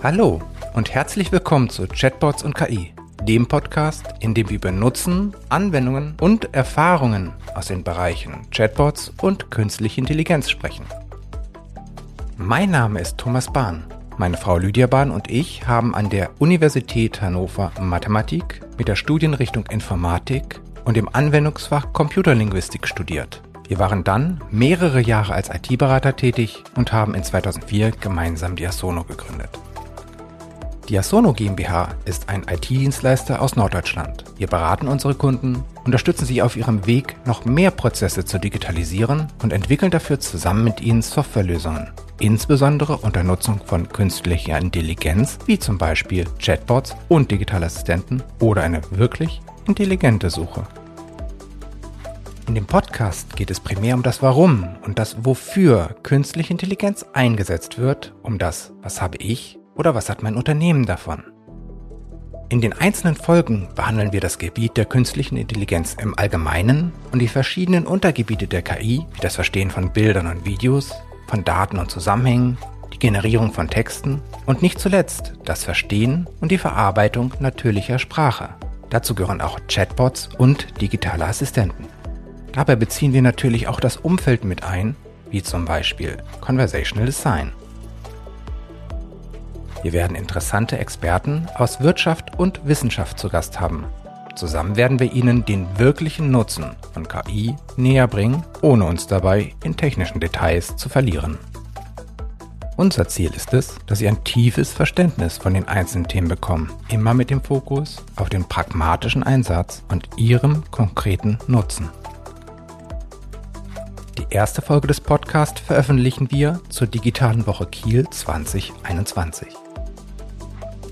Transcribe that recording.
Hallo und herzlich willkommen zu Chatbots und KI, dem Podcast, in dem wir über Nutzen, Anwendungen und Erfahrungen aus den Bereichen Chatbots und künstliche Intelligenz sprechen. Mein Name ist Thomas Bahn. Meine Frau Lydia Bahn und ich haben an der Universität Hannover Mathematik mit der Studienrichtung Informatik und dem Anwendungsfach Computerlinguistik studiert. Wir waren dann mehrere Jahre als IT-Berater tätig und haben in 2004 gemeinsam die Asono gegründet. Die Asono GmbH ist ein IT-Dienstleister aus Norddeutschland. Wir beraten unsere Kunden, unterstützen sie auf ihrem Weg, noch mehr Prozesse zu digitalisieren und entwickeln dafür zusammen mit ihnen Softwarelösungen, insbesondere unter Nutzung von künstlicher Intelligenz, wie zum Beispiel Chatbots und Digitalassistenten oder eine wirklich intelligente Suche. In dem Podcast geht es primär um das Warum und das Wofür künstliche Intelligenz eingesetzt wird, um das Was habe ich oder was hat mein Unternehmen davon. In den einzelnen Folgen behandeln wir das Gebiet der künstlichen Intelligenz im Allgemeinen und die verschiedenen Untergebiete der KI, wie das Verstehen von Bildern und Videos, von Daten und Zusammenhängen, die Generierung von Texten und nicht zuletzt das Verstehen und die Verarbeitung natürlicher Sprache. Dazu gehören auch Chatbots und digitale Assistenten. Dabei beziehen wir natürlich auch das Umfeld mit ein, wie zum Beispiel Conversational Design. Wir werden interessante Experten aus Wirtschaft und Wissenschaft zu Gast haben. Zusammen werden wir Ihnen den wirklichen Nutzen von KI näher bringen, ohne uns dabei in technischen Details zu verlieren. Unser Ziel ist es, dass Sie ein tiefes Verständnis von den einzelnen Themen bekommen, immer mit dem Fokus auf den pragmatischen Einsatz und Ihrem konkreten Nutzen. Die erste Folge des Podcasts veröffentlichen wir zur digitalen Woche Kiel 2021.